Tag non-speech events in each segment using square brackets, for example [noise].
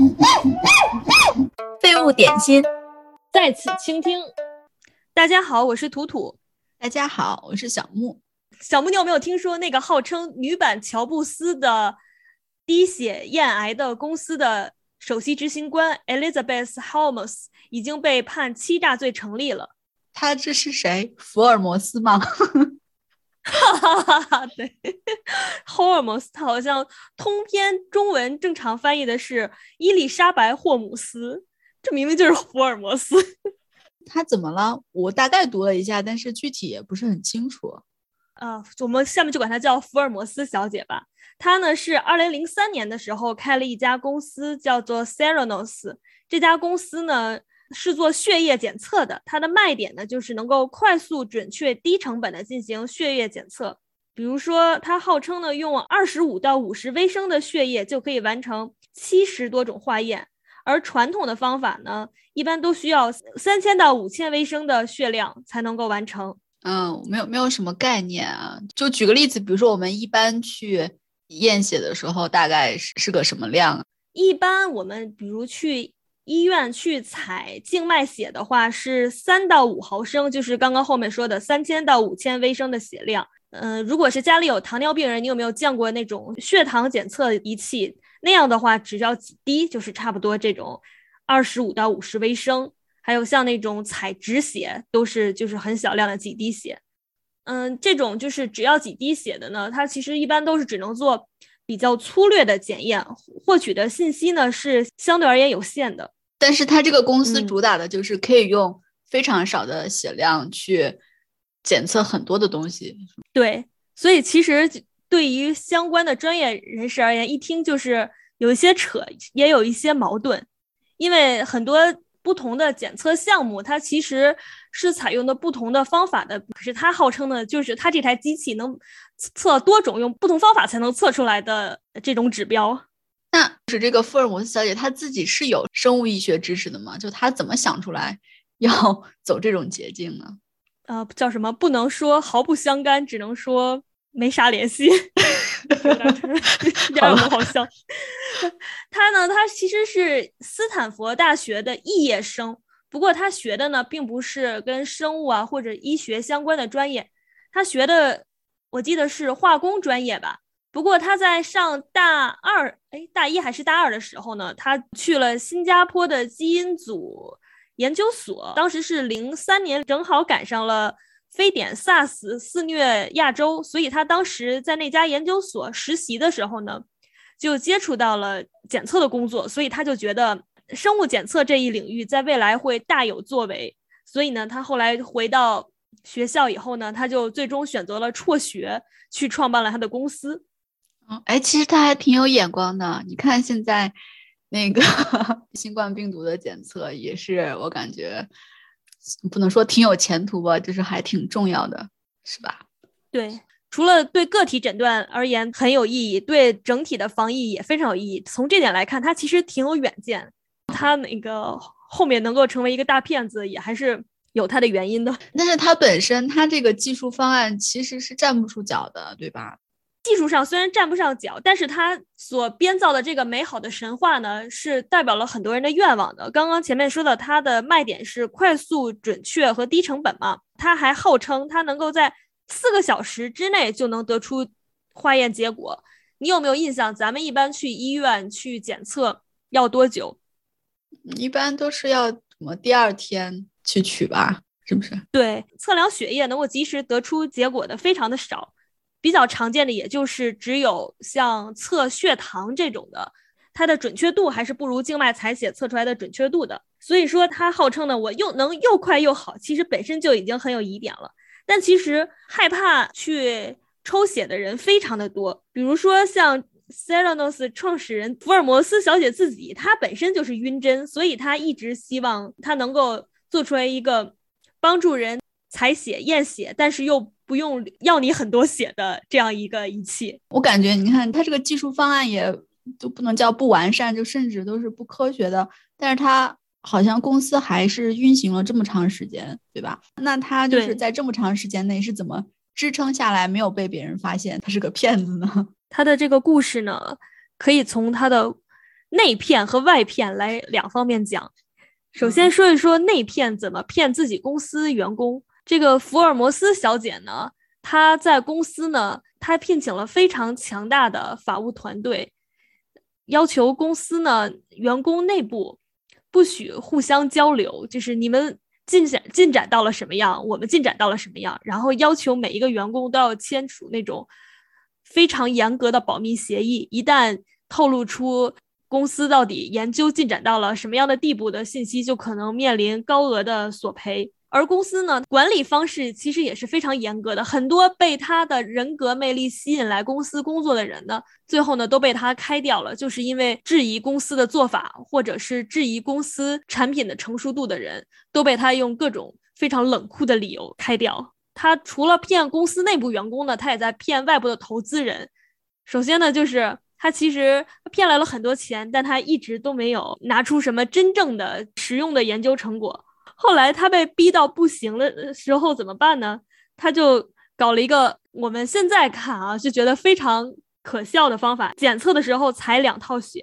[laughs] 废物点心，在此倾听。大家好，我是图图。大家好，我是小木。小木，你有没有听说那个号称女版乔布斯的滴血验癌的公司的首席执行官 Elizabeth Holmes 已经被判欺诈罪成立了？他这是谁？福尔摩斯吗？哈哈哈哈对，Holmes，他好像通篇中文正常翻译的是伊丽莎白霍姆斯，这明明就是福尔摩斯。[laughs] 他怎么了？我大概读了一下，但是具体也不是很清楚。啊，我们下面就管她叫福尔摩斯小姐吧。她呢是二零零三年的时候开了一家公司，叫做 Serenos。这家公司呢。是做血液检测的，它的卖点呢就是能够快速、准确、低成本的进行血液检测。比如说，它号称呢用二十五到五十微升的血液就可以完成七十多种化验，而传统的方法呢一般都需要三千到五千微升的血量才能够完成。嗯，没有没有什么概念啊。就举个例子，比如说我们一般去验血的时候，大概是是个什么量？一般我们比如去。医院去采静脉血的话是三到五毫升，就是刚刚后面说的三千到五千微升的血量。嗯，如果是家里有糖尿病人，你有没有见过那种血糖检测仪器？那样的话，只要几滴就是差不多这种二十五到五十微升。还有像那种采止血，都是就是很小量的几滴血。嗯，这种就是只要几滴血的呢，它其实一般都是只能做比较粗略的检验，获取的信息呢是相对而言有限的。但是它这个公司主打的就是可以用非常少的血量去检测很多的东西。对，所以其实对于相关的专业人士而言，一听就是有一些扯，也有一些矛盾，因为很多不同的检测项目，它其实是采用的不同的方法的。可是它号称的就是它这台机器能测多种用不同方法才能测出来的这种指标。那是这个福尔摩斯小姐，她自己是有生物医学知识的吗？就她怎么想出来 [laughs] 要走这种捷径呢？呃，叫什么？不能说毫不相干，只能说没啥联系。第二个好笑。[laughs] 他呢，他其实是斯坦福大学的肄业生，不过他学的呢，并不是跟生物啊或者医学相关的专业，他学的我记得是化工专业吧。不过他在上大二，哎，大一还是大二的时候呢，他去了新加坡的基因组研究所。当时是零三年，正好赶上了非典 SARS 肆虐亚洲，所以他当时在那家研究所实习的时候呢，就接触到了检测的工作，所以他就觉得生物检测这一领域在未来会大有作为。所以呢，他后来回到学校以后呢，他就最终选择了辍学，去创办了他的公司。嗯哎，其实他还挺有眼光的。你看现在那个 [laughs] 新冠病毒的检测，也是我感觉不能说挺有前途吧，就是还挺重要的，是吧？对，除了对个体诊断而言很有意义，对整体的防疫也非常有意义。从这点来看，他其实挺有远见。他那个后面能够成为一个大骗子，也还是有他的原因的。但是他本身他这个技术方案其实是站不住脚的，对吧？技术上虽然站不上脚，但是他所编造的这个美好的神话呢，是代表了很多人的愿望的。刚刚前面说的，它的卖点是快速、准确和低成本嘛。他还号称他能够在四个小时之内就能得出化验结果。你有没有印象？咱们一般去医院去检测要多久？一般都是要什么第二天去取吧？是不是？对，测量血液能够及时得出结果的非常的少。比较常见的也就是只有像测血糖这种的，它的准确度还是不如静脉采血测出来的准确度的。所以说它号称呢，我又能又快又好，其实本身就已经很有疑点了。但其实害怕去抽血的人非常的多，比如说像 Serenos 创始人福尔摩斯小姐自己，她本身就是晕针，所以她一直希望她能够做出来一个帮助人采血验血，但是又。不用要你很多血的这样一个仪器，我感觉你看它这个技术方案也都不能叫不完善，就甚至都是不科学的。但是它好像公司还是运行了这么长时间，对吧？那它就是在这么长时间内是怎么支撑下来，没有被别人发现他是个骗子呢？[laughs] 他的这个故事呢，可以从他的内骗和外骗来两方面讲。首先说一说内骗怎么骗自己公司员工。这个福尔摩斯小姐呢，她在公司呢，她聘请了非常强大的法务团队，要求公司呢员工内部不许互相交流，就是你们进展进展到了什么样，我们进展到了什么样，然后要求每一个员工都要签署那种非常严格的保密协议，一旦透露出。公司到底研究进展到了什么样的地步的信息，就可能面临高额的索赔。而公司呢，管理方式其实也是非常严格的，很多被他的人格魅力吸引来公司工作的人呢，最后呢都被他开掉了，就是因为质疑公司的做法，或者是质疑公司产品的成熟度的人，都被他用各种非常冷酷的理由开掉。他除了骗公司内部员工呢，他也在骗外部的投资人。首先呢，就是。他其实骗来了很多钱，但他一直都没有拿出什么真正的实用的研究成果。后来他被逼到不行的时候怎么办呢？他就搞了一个我们现在看啊就觉得非常可笑的方法：检测的时候采两套血，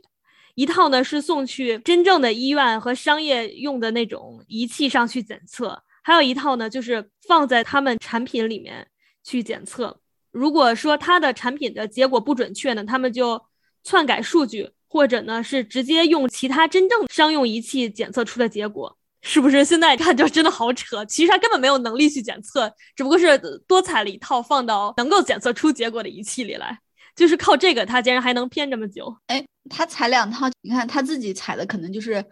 一套呢是送去真正的医院和商业用的那种仪器上去检测，还有一套呢就是放在他们产品里面去检测。如果说他的产品的结果不准确呢，他们就篡改数据，或者呢是直接用其他真正商用仪器检测出的结果，是不是？现在看就真的好扯。其实他根本没有能力去检测，只不过是多采了一套放到能够检测出结果的仪器里来，就是靠这个，他竟然还能骗这么久。哎，他采两套，你看他自己采的可能就是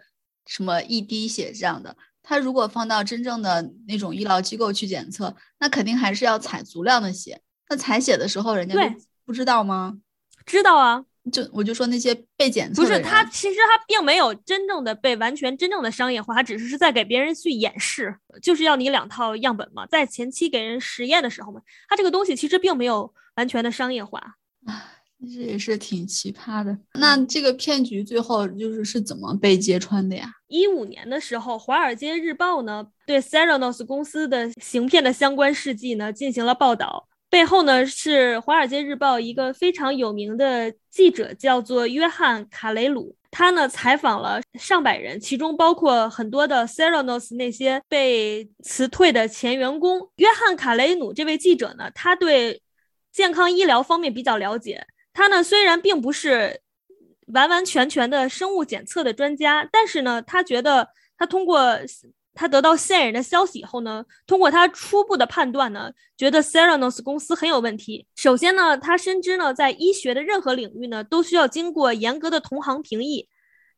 什么一滴血这样的，他如果放到真正的那种医疗机构去检测，那肯定还是要采足量的血。那采血的时候，人家不知道吗？知道啊，就我就说那些被检测不是他，其实他并没有真正的被完全真正的商业化，他只是是在给别人去演示，就是要你两套样本嘛，在前期给人实验的时候嘛，他这个东西其实并没有完全的商业化啊，[sighs] 这也是挺奇葩的。那这个骗局最后就是是怎么被揭穿的呀？一五年的时候，《华尔街日报》呢对 Theranos 公司的行骗的相关事迹呢进行了报道。背后呢是《华尔街日报》一个非常有名的记者，叫做约翰·卡雷鲁。他呢采访了上百人，其中包括很多的 Theranos 那些被辞退的前员工。约翰·卡雷鲁这位记者呢，他对健康医疗方面比较了解。他呢虽然并不是完完全全的生物检测的专家，但是呢，他觉得他通过。他得到线人的消息以后呢，通过他初步的判断呢，觉得 Seranos 公司很有问题。首先呢，他深知呢，在医学的任何领域呢，都需要经过严格的同行评议，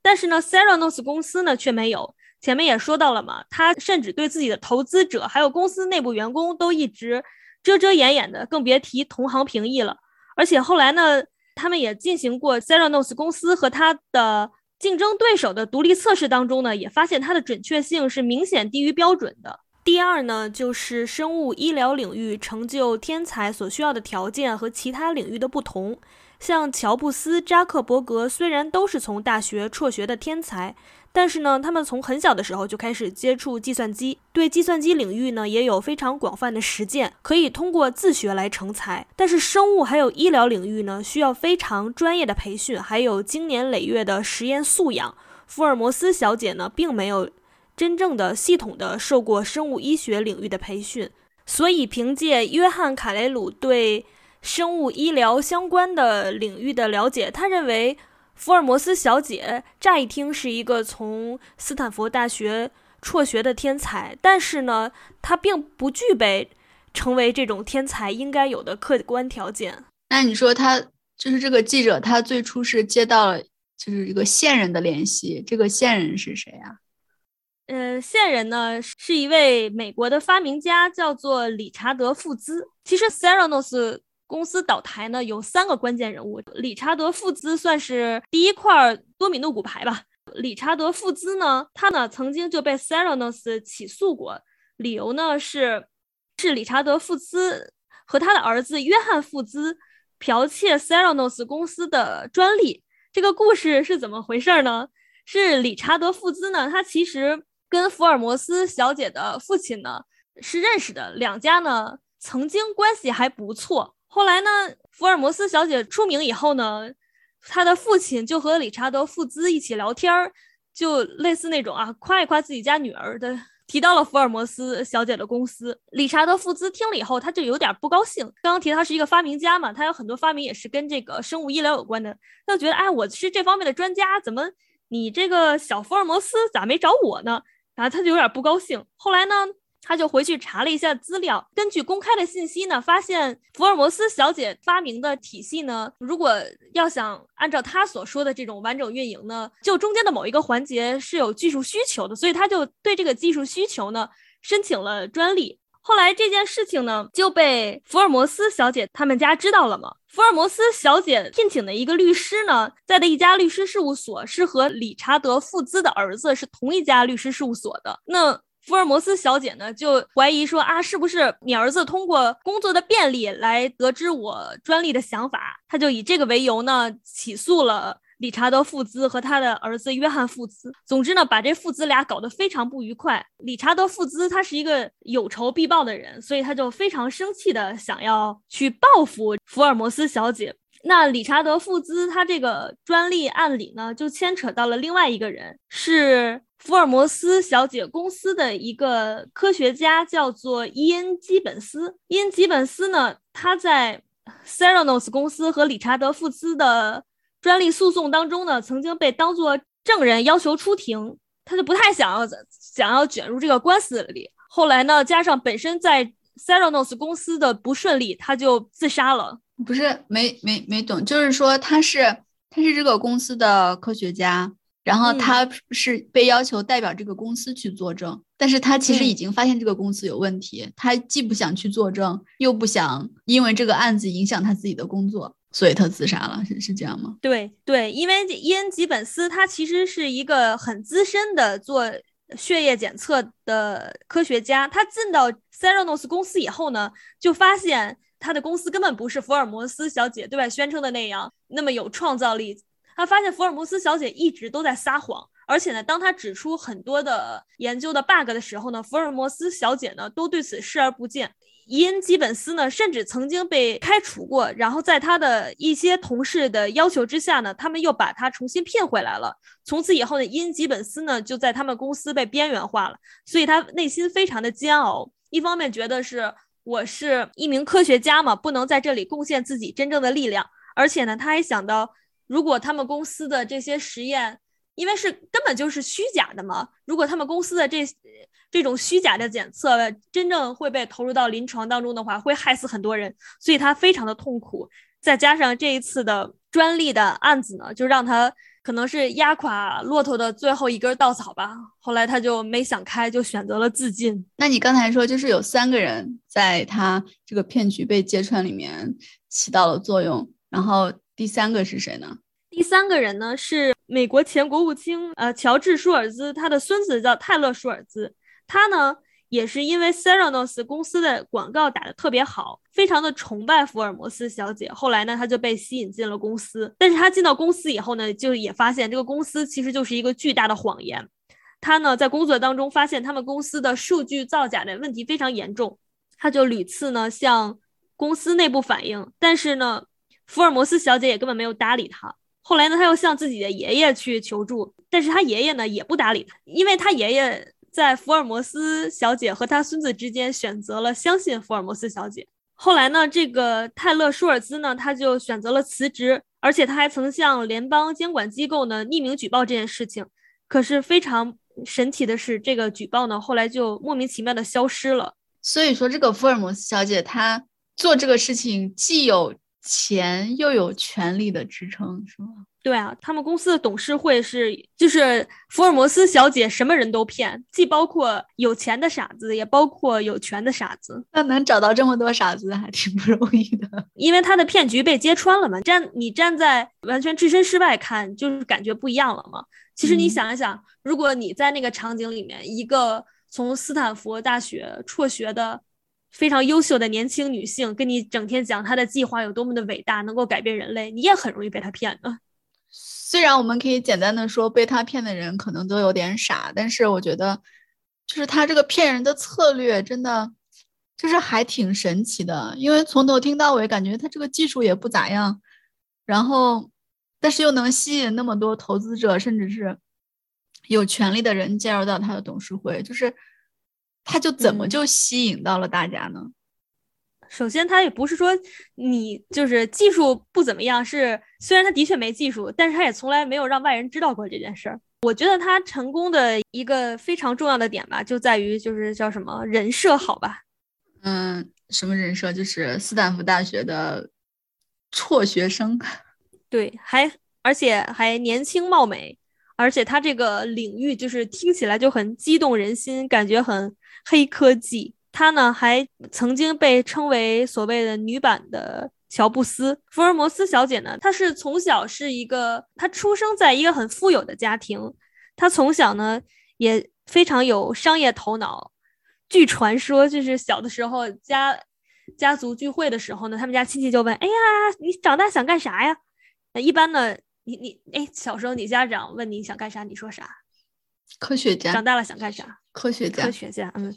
但是呢，Seranos 公司呢却没有。前面也说到了嘛，他甚至对自己的投资者还有公司内部员工都一直遮遮掩掩的，更别提同行评议了。而且后来呢，他们也进行过 Seranos 公司和他的。竞争对手的独立测试当中呢，也发现它的准确性是明显低于标准的。第二呢，就是生物医疗领域成就天才所需要的条件和其他领域的不同。像乔布斯、扎克伯格虽然都是从大学辍学的天才。但是呢，他们从很小的时候就开始接触计算机，对计算机领域呢也有非常广泛的实践，可以通过自学来成才。但是生物还有医疗领域呢，需要非常专业的培训，还有经年累月的实验素养。福尔摩斯小姐呢，并没有真正的系统的受过生物医学领域的培训，所以凭借约翰卡雷鲁对生物医疗相关的领域的了解，他认为。福尔摩斯小姐乍一听是一个从斯坦福大学辍学的天才，但是呢，她并不具备成为这种天才应该有的客观条件。那你说他就是这个记者，她最初是接到了就是一个线人的联系，这个线人是谁啊？呃，线人呢是一位美国的发明家，叫做理查德·富兹。其实 s e r a n o s 公司倒台呢，有三个关键人物。理查德·富兹算是第一块多米诺骨牌吧。理查德·富兹呢，他呢曾经就被 Theranos 起诉过，理由呢是是理查德·富兹和他的儿子约翰·富兹剽窃 Theranos 公司的专利。这个故事是怎么回事呢？是理查德·富兹呢，他其实跟福尔摩斯小姐的父亲呢是认识的，两家呢曾经关系还不错。后来呢，福尔摩斯小姐出名以后呢，他的父亲就和理查德·富兹一起聊天儿，就类似那种啊，夸一夸自己家女儿的。提到了福尔摩斯小姐的公司，理查德·富兹听了以后，他就有点不高兴。刚刚提他是一个发明家嘛，他有很多发明也是跟这个生物医疗有关的，他就觉得，哎，我是这方面的专家，怎么你这个小福尔摩斯咋没找我呢？然后他就有点不高兴。后来呢？他就回去查了一下资料，根据公开的信息呢，发现福尔摩斯小姐发明的体系呢，如果要想按照他所说的这种完整运营呢，就中间的某一个环节是有技术需求的，所以他就对这个技术需求呢申请了专利。后来这件事情呢就被福尔摩斯小姐他们家知道了嘛。福尔摩斯小姐聘请的一个律师呢，在的一家律师事务所是和理查德·富兹的儿子是同一家律师事务所的。那福尔摩斯小姐呢，就怀疑说啊，是不是你儿子通过工作的便利来得知我专利的想法？他就以这个为由呢，起诉了理查德·富兹和他的儿子约翰·富兹。总之呢，把这父子俩搞得非常不愉快。理查德·富兹他是一个有仇必报的人，所以他就非常生气的想要去报复福尔摩斯小姐。那理查德·富兹他这个专利案里呢，就牵扯到了另外一个人，是。福尔摩斯小姐公司的一个科学家叫做伊恩·基本斯。伊恩·基本斯呢，他在 Seranos 公司和理查德·富兹的专利诉讼当中呢，曾经被当作证人要求出庭。他就不太想要想要卷入这个官司里。后来呢，加上本身在 Seranos 公司的不顺利，他就自杀了。不是，没没没懂，就是说他是他是这个公司的科学家。然后他是被要求代表这个公司去作证，但是他其实已经发现这个公司有问题，他既不想去作证，又不想因为这个案子影响他自己的工作，所以他自杀了，是是这样吗？对对，因为伊恩·吉本斯他其实是一个很资深的做血液检测的科学家，他进到 Theranos 公司以后呢，就发现他的公司根本不是福尔摩斯小姐对外宣称的那样那么有创造力。他发现福尔摩斯小姐一直都在撒谎，而且呢，当他指出很多的研究的 bug 的时候呢，福尔摩斯小姐呢都对此视而不见。伊恩·基本斯呢，甚至曾经被开除过，然后在他的一些同事的要求之下呢，他们又把他重新聘回来了。从此以后呢，伊恩·基本斯呢就在他们公司被边缘化了，所以他内心非常的煎熬。一方面觉得是我是一名科学家嘛，不能在这里贡献自己真正的力量，而且呢，他还想到。如果他们公司的这些实验，因为是根本就是虚假的嘛，如果他们公司的这这种虚假的检测真正会被投入到临床当中的话，会害死很多人，所以他非常的痛苦。再加上这一次的专利的案子呢，就让他可能是压垮骆驼的最后一根稻草吧。后来他就没想开，就选择了自尽。那你刚才说，就是有三个人在他这个骗局被揭穿里面起到了作用，然后。第三个是谁呢？第三个人呢是美国前国务卿呃乔治舒尔兹，他的孙子叫泰勒舒尔兹。他呢也是因为 Theranos 公司的广告打得特别好，非常的崇拜福尔摩斯小姐。后来呢他就被吸引进了公司，但是他进到公司以后呢，就也发现这个公司其实就是一个巨大的谎言。他呢在工作当中发现他们公司的数据造假的问题非常严重，他就屡次呢向公司内部反映，但是呢。福尔摩斯小姐也根本没有搭理他。后来呢，他又向自己的爷爷去求助，但是他爷爷呢也不搭理他，因为他爷爷在福尔摩斯小姐和他孙子之间选择了相信福尔摩斯小姐。后来呢，这个泰勒舒尔兹呢，他就选择了辞职，而且他还曾向联邦监管机构呢匿名举报这件事情。可是非常神奇的是，这个举报呢后来就莫名其妙的消失了。所以说，这个福尔摩斯小姐她做这个事情既有。钱又有权力的支撑，是吗？对啊，他们公司的董事会是，就是福尔摩斯小姐什么人都骗，既包括有钱的傻子，也包括有权的傻子。那能找到这么多傻子还挺不容易的，[laughs] 因为他的骗局被揭穿了嘛。站你站在完全置身事外看，就是感觉不一样了嘛。其实你想一想，如果你在那个场景里面，一个从斯坦福大学辍学的。非常优秀的年轻女性跟你整天讲她的计划有多么的伟大，能够改变人类，你也很容易被她骗的。虽然我们可以简单的说被她骗的人可能都有点傻，但是我觉得，就是他这个骗人的策略真的就是还挺神奇的，因为从头听到尾感觉他这个技术也不咋样，然后但是又能吸引那么多投资者，甚至是有权利的人加入到他的董事会，就是他就怎么就吸引到了大家呢？首先，他也不是说你就是技术不怎么样，是虽然他的确没技术，但是他也从来没有让外人知道过这件事儿。我觉得他成功的一个非常重要的点吧，就在于就是叫什么人设好吧？嗯，什么人设？就是斯坦福大学的辍学生。[laughs] 对，还而且还年轻貌美，而且他这个领域就是听起来就很激动人心，感觉很黑科技。她呢，还曾经被称为所谓的女版的乔布斯。福尔摩斯小姐呢，她是从小是一个，她出生在一个很富有的家庭，她从小呢也非常有商业头脑。据传说，就是小的时候家家族聚会的时候呢，他们家亲戚就问：“哎呀，你长大想干啥呀？”一般呢，你你哎，小时候你家长问你想干啥，你说啥？科学家。长大了想干啥？科学家。科学家，嗯。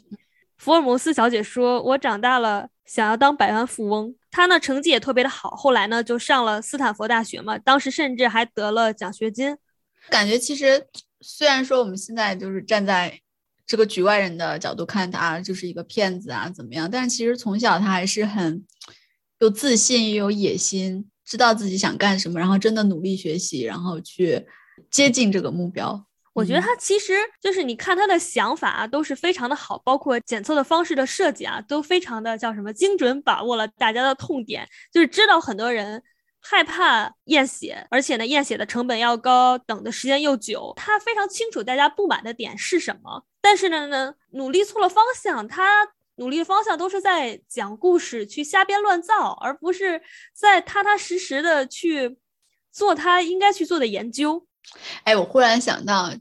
福尔摩斯小姐说：“我长大了，想要当百万富翁。”她呢，成绩也特别的好，后来呢，就上了斯坦福大学嘛。当时甚至还得了奖学金。感觉其实，虽然说我们现在就是站在这个局外人的角度看他就是一个骗子啊，怎么样？但是其实从小他还是很有自信，又有野心，知道自己想干什么，然后真的努力学习，然后去接近这个目标。我觉得他其实就是你看他的想法啊，都是非常的好，包括检测的方式的设计啊，都非常的叫什么精准把握了大家的痛点，就是知道很多人害怕验血，而且呢验血的成本要高，等的时间又久，他非常清楚大家不满的点是什么，但是呢呢努力错了方向，他努力方向都是在讲故事去瞎编乱造，而不是在踏踏实实的去做他应该去做的研究。哎，我忽然想到，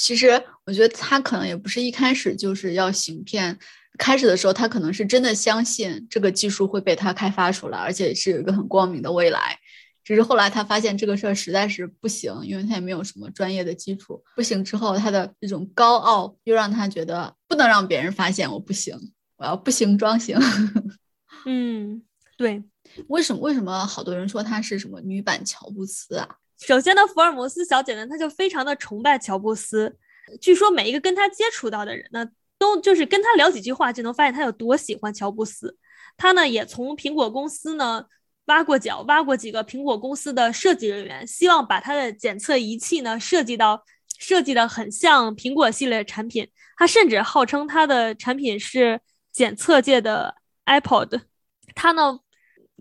其实我觉得他可能也不是一开始就是要行骗，开始的时候他可能是真的相信这个技术会被他开发出来，而且是有一个很光明的未来。只是后来他发现这个事儿实在是不行，因为他也没有什么专业的基础。不行之后，他的这种高傲又让他觉得不能让别人发现我不行，我要不行装行。[laughs] 嗯，对。为什么？为什么好多人说她是什么女版乔布斯啊？首先呢，福尔摩斯小姐呢，她就非常的崇拜乔布斯。据说每一个跟她接触到的人呢，都就是跟她聊几句话，就能发现她有多喜欢乔布斯。她呢，也从苹果公司呢挖过角，挖过几个苹果公司的设计人员，希望把她的检测仪器呢设计到设计的很像苹果系列产品。她甚至号称她的产品是检测界的 iPod。他呢，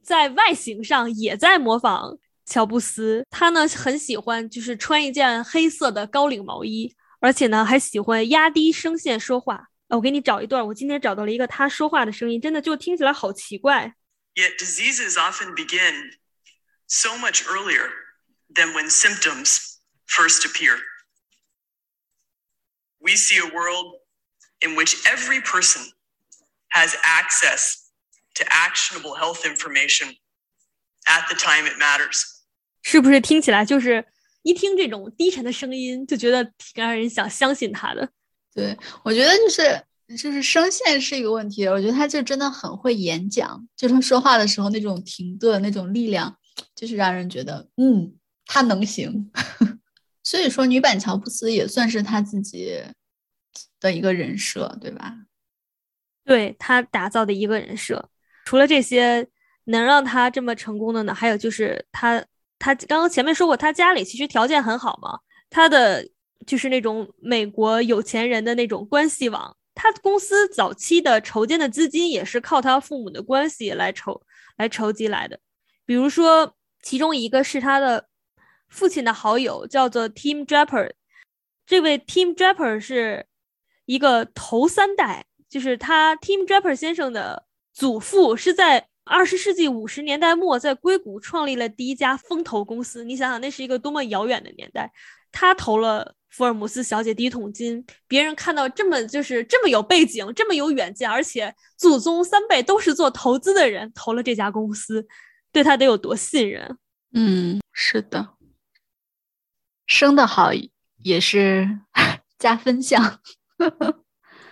在外形上也在模仿。乔布斯他呢很喜欢，就是穿一件黑色的高领毛衣，而且呢还喜欢压低声线说话。我给你找一段，我今天找到了一个他说话的声音，真的就听起来好奇怪。Yet diseases often begin so much earlier than when symptoms first appear. We see a world in which every person has access to actionable health information at the time it matters. 是不是听起来就是一听这种低沉的声音就觉得挺让人想相信他的？对我觉得就是就是声线是一个问题。我觉得他就真的很会演讲，就他说话的时候那种停顿那种力量，就是让人觉得嗯他能行。[laughs] 所以说女版乔布斯也算是他自己的一个人设，对吧？对他打造的一个人设。除了这些能让他这么成功的呢，还有就是他。他刚刚前面说过，他家里其实条件很好嘛，他的就是那种美国有钱人的那种关系网。他公司早期的筹建的资金也是靠他父母的关系来筹来筹集来的。比如说，其中一个是他的父亲的好友，叫做 Tim Draper。这位 Tim Draper 是一个头三代，就是他 Tim Draper 先生的祖父是在。二十世纪五十年代末，在硅谷创立了第一家风投公司。你想想，那是一个多么遥远的年代。他投了福尔摩斯小姐第一桶金，别人看到这么就是这么有背景、这么有远见，而且祖宗三辈都是做投资的人，投了这家公司，对他得有多信任？嗯，是的，生的好也是 [laughs] 加分项。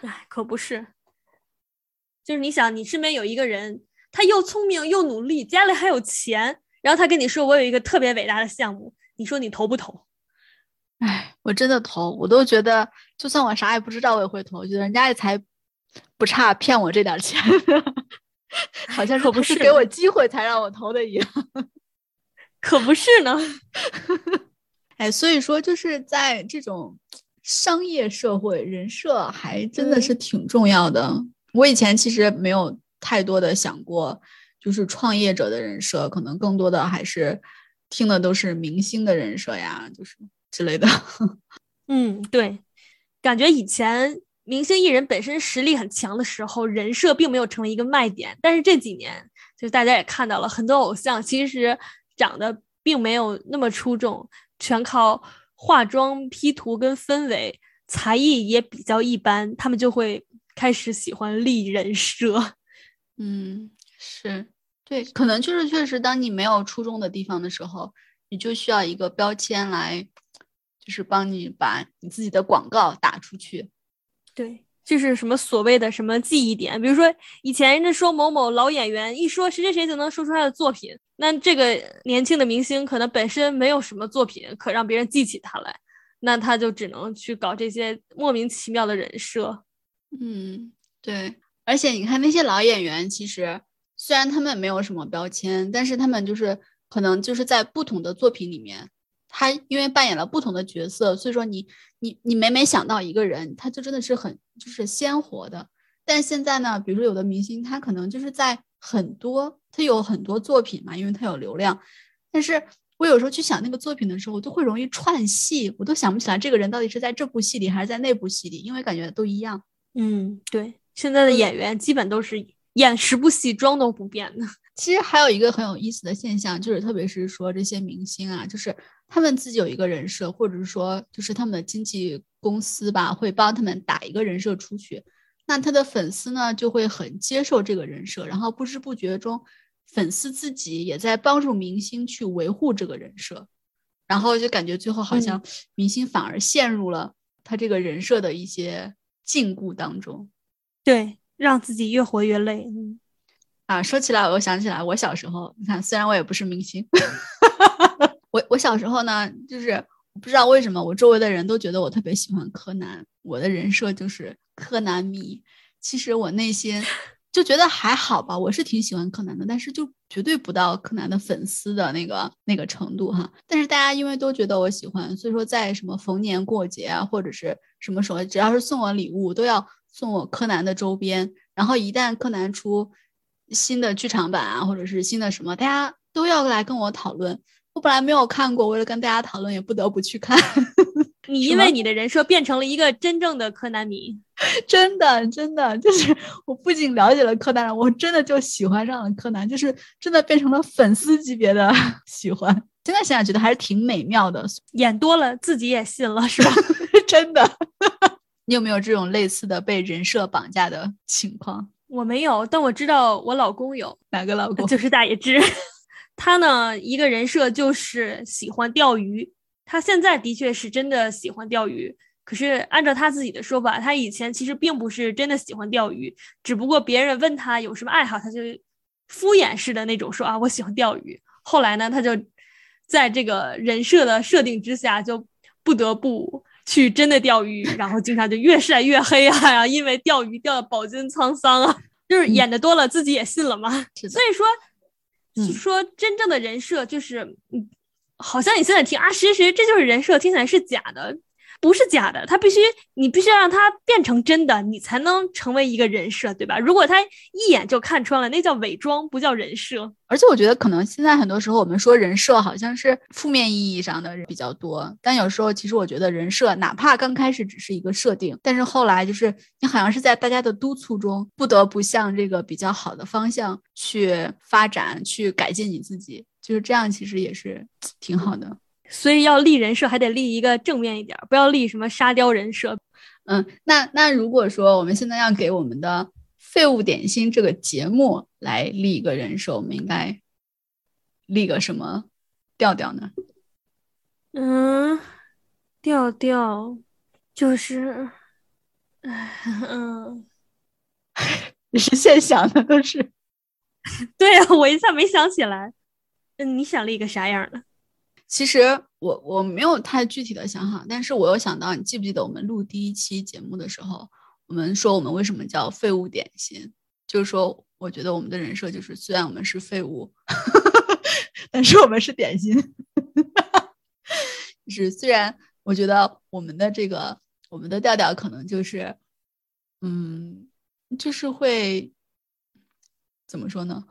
哎，可不是，就是你想，你身边有一个人。他又聪明又努力，家里还有钱，然后他跟你说：“我有一个特别伟大的项目，你说你投不投？哎，我真的投，我都觉得，就算我啥也不知道，我也会投。我觉得人家也才不差骗我这点钱，好像可不是给我机会才让我投的一样，可不是呢。[laughs] 哎，所以说就是在这种商业社会，人设还真的是挺重要的。我以前其实没有太多的想过，就是创业者的人设，可能更多的还是听的都是明星的人设呀，就是之类的。[laughs] 嗯，对，感觉以前明星艺人本身实力很强的时候，人设并没有成为一个卖点。但是这几年，就是大家也看到了，很多偶像其实长得并没有那么出众。全靠化妆、P 图跟氛围，才艺也比较一般，他们就会开始喜欢立人设。[laughs] 嗯，是对，可能就是确实，当你没有出众的地方的时候，你就需要一个标签来，就是帮你把你自己的广告打出去。对。就是什么所谓的什么记忆点，比如说以前人家说某某老演员一说谁谁谁就能说出他的作品，那这个年轻的明星可能本身没有什么作品可让别人记起他来，那他就只能去搞这些莫名其妙的人设。嗯，对。而且你看那些老演员，其实虽然他们没有什么标签，但是他们就是可能就是在不同的作品里面。他因为扮演了不同的角色，所以说你你你每每想到一个人，他就真的是很就是鲜活的。但现在呢，比如说有的明星，他可能就是在很多他有很多作品嘛，因为他有流量。但是我有时候去想那个作品的时候，我都会容易串戏，我都想不起来这个人到底是在这部戏里还是在那部戏里，因为感觉都一样。嗯，对，现在的演员基本都是演十部戏妆都不变的。其实还有一个很有意思的现象，就是特别是说这些明星啊，就是。他们自己有一个人设，或者是说，就是他们的经纪公司吧，会帮他们打一个人设出去。那他的粉丝呢，就会很接受这个人设，然后不知不觉中，粉丝自己也在帮助明星去维护这个人设，然后就感觉最后好像明星反而陷入了他这个人设的一些禁锢当中。对，让自己越活越累。嗯，啊，说起来我又想起来，我小时候，你看，虽然我也不是明星。[laughs] 我我小时候呢，就是不知道为什么，我周围的人都觉得我特别喜欢柯南，我的人设就是柯南迷。其实我内心 [laughs] 就觉得还好吧，我是挺喜欢柯南的，但是就绝对不到柯南的粉丝的那个那个程度哈。但是大家因为都觉得我喜欢，所以说在什么逢年过节啊，或者是什么时候，只要是送我礼物，都要送我柯南的周边。然后一旦柯南出新的剧场版啊，或者是新的什么，大家都要来跟我讨论。我本来没有看过，为了跟大家讨论，也不得不去看。[laughs] 你因为你的人设变成了一个真正的柯南迷，[laughs] 真的真的就是我不仅了解了柯南，我真的就喜欢上了柯南，就是真的变成了粉丝级别的 [laughs] 喜欢。现在想想觉得还是挺美妙的，演多了自己也信了，是吧？真的。你有没有这种类似的被人设绑架的情况？我没有，但我知道我老公有。哪个老公？就是大野智。他呢，一个人设就是喜欢钓鱼。他现在的确是真的喜欢钓鱼，可是按照他自己的说法，他以前其实并不是真的喜欢钓鱼，只不过别人问他有什么爱好，他就敷衍式的那种说啊，我喜欢钓鱼。后来呢，他就在这个人设的设定之下，就不得不去真的钓鱼，然后经常就越晒越黑啊呀，因为钓鱼钓的饱经沧桑啊，就是演的多了，自己也信了嘛。所以说。说真正的人设就是，嗯，好像你现在听啊，谁谁这就是人设，听起来是假的，不是假的，他必须你必须让他变成真的，你才能成为一个人设，对吧？如果他一眼就看穿了，那叫伪装，不叫人设。而且我觉得可能现在很多时候我们说人设好像是负面意义上的比较多，但有时候其实我觉得人设哪怕刚开始只是一个设定，但是后来就是你好像是在大家的督促中，不得不向这个比较好的方向去发展，去改进你自己，就是这样，其实也是挺好的。所以要立人设还得立一个正面一点，不要立什么沙雕人设。嗯，那那如果说我们现在要给我们的。废物点心这个节目来立一个人设，我们应该立个什么调调呢？嗯，调调就是，嗯，[laughs] 你是现想的都是？[laughs] 对啊，我一下没想起来。嗯，你想立个啥样的？其实我我没有太具体的想好，但是我又想到，你记不记得我们录第一期节目的时候，我们说我们为什么叫废物点心？就是说，我觉得我们的人设就是，虽然我们是废物，[laughs] 但是我们是点心。[laughs] 就是虽然我觉得我们的这个我们的调调可能就是，嗯，就是会怎么说呢？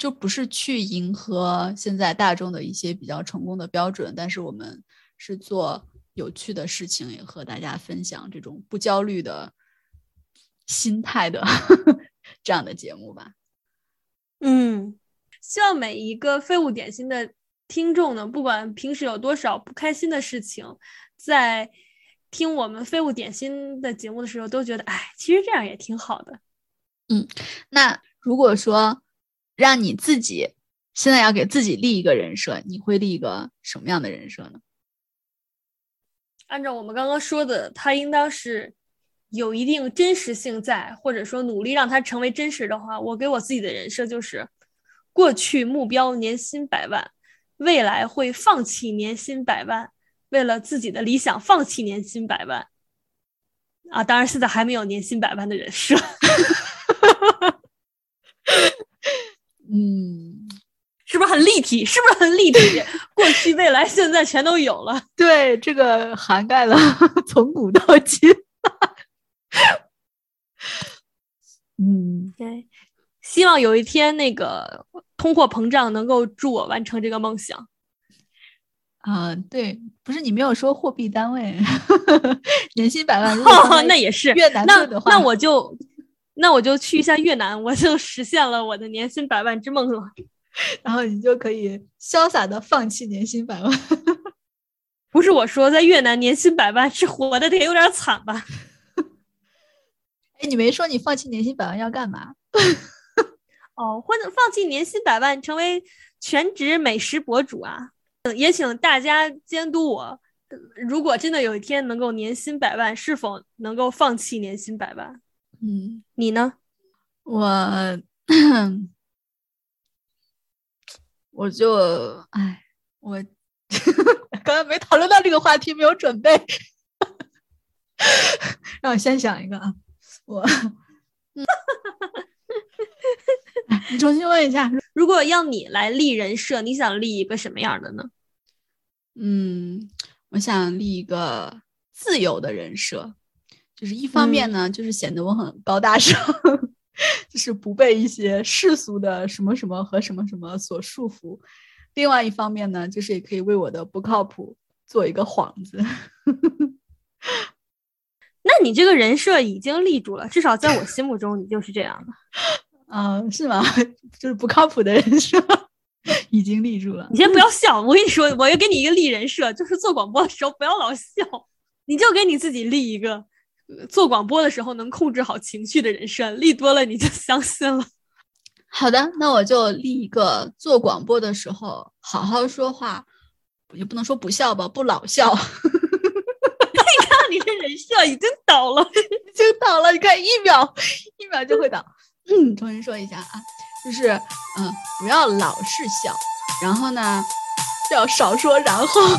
就不是去迎合现在大众的一些比较成功的标准，但是我们是做有趣的事情，也和大家分享这种不焦虑的心态的 [laughs] 这样的节目吧。嗯，希望每一个废物点心的听众呢，不管平时有多少不开心的事情，在听我们废物点心的节目的时候，都觉得哎，其实这样也挺好的。嗯，那如果说。让你自己现在要给自己立一个人设，你会立一个什么样的人设呢？按照我们刚刚说的，他应当是有一定真实性在，或者说努力让他成为真实的话，我给我自己的人设就是：过去目标年薪百万，未来会放弃年薪百万，为了自己的理想放弃年薪百万。啊，当然现在还没有年薪百万的人设。[laughs] 嗯，是不是很立体？是不是很立体？过去、未来、现在全都有了。[laughs] 对，这个涵盖了 [laughs] 从古到今。嗯，对，希望有一天那个通货膨胀能够助我完成这个梦想。啊，对，不是你没有说货币单位，[laughs] 年薪百万，那也是越南那的话，那我就。那我就去一下越南，我就实现了我的年薪百万之梦了。然后你就可以潇洒的放弃年薪百万。[laughs] 不是我说，在越南年薪百万是活的得有点惨吧？哎，你没说你放弃年薪百万要干嘛？[laughs] 哦，或者放弃年薪百万成为全职美食博主啊？也请大家监督我，如果真的有一天能够年薪百万，是否能够放弃年薪百万？嗯，你呢？我，我就，哎，我 [laughs] 刚才没讨论到这个话题，没有准备，[laughs] 让我先想一个啊。我，你重新问一下，如果要你来立人设，你想立一个什么样的呢？嗯，我想立一个自由的人设。就是一方面呢，就是显得我很高大上，[laughs] 就是不被一些世俗的什么什么和什么什么所束缚；另外一方面呢，就是也可以为我的不靠谱做一个幌子。[laughs] 那你这个人设已经立住了，至少在我心目中你就是这样的。嗯，是吗？[laughs] 就是不靠谱的人设已经立住了。你先不要笑，我跟你说，我要给你一个立人设，就是做广播的时候不要老笑，你就给你自己立一个。做广播的时候能控制好情绪的人设，立多了你就相信了。[laughs] 好的，那我就立一个做广播的时候好好说话，也不能说不笑吧，不老笑。你看你这人设已经倒了，[laughs] 已经倒了。你看一秒，一秒就会倒。嗯，重新说一下啊，就是嗯，不要老是笑，然后呢，要少说然后。[laughs]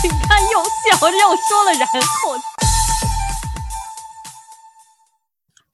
你看又笑，又说了然后。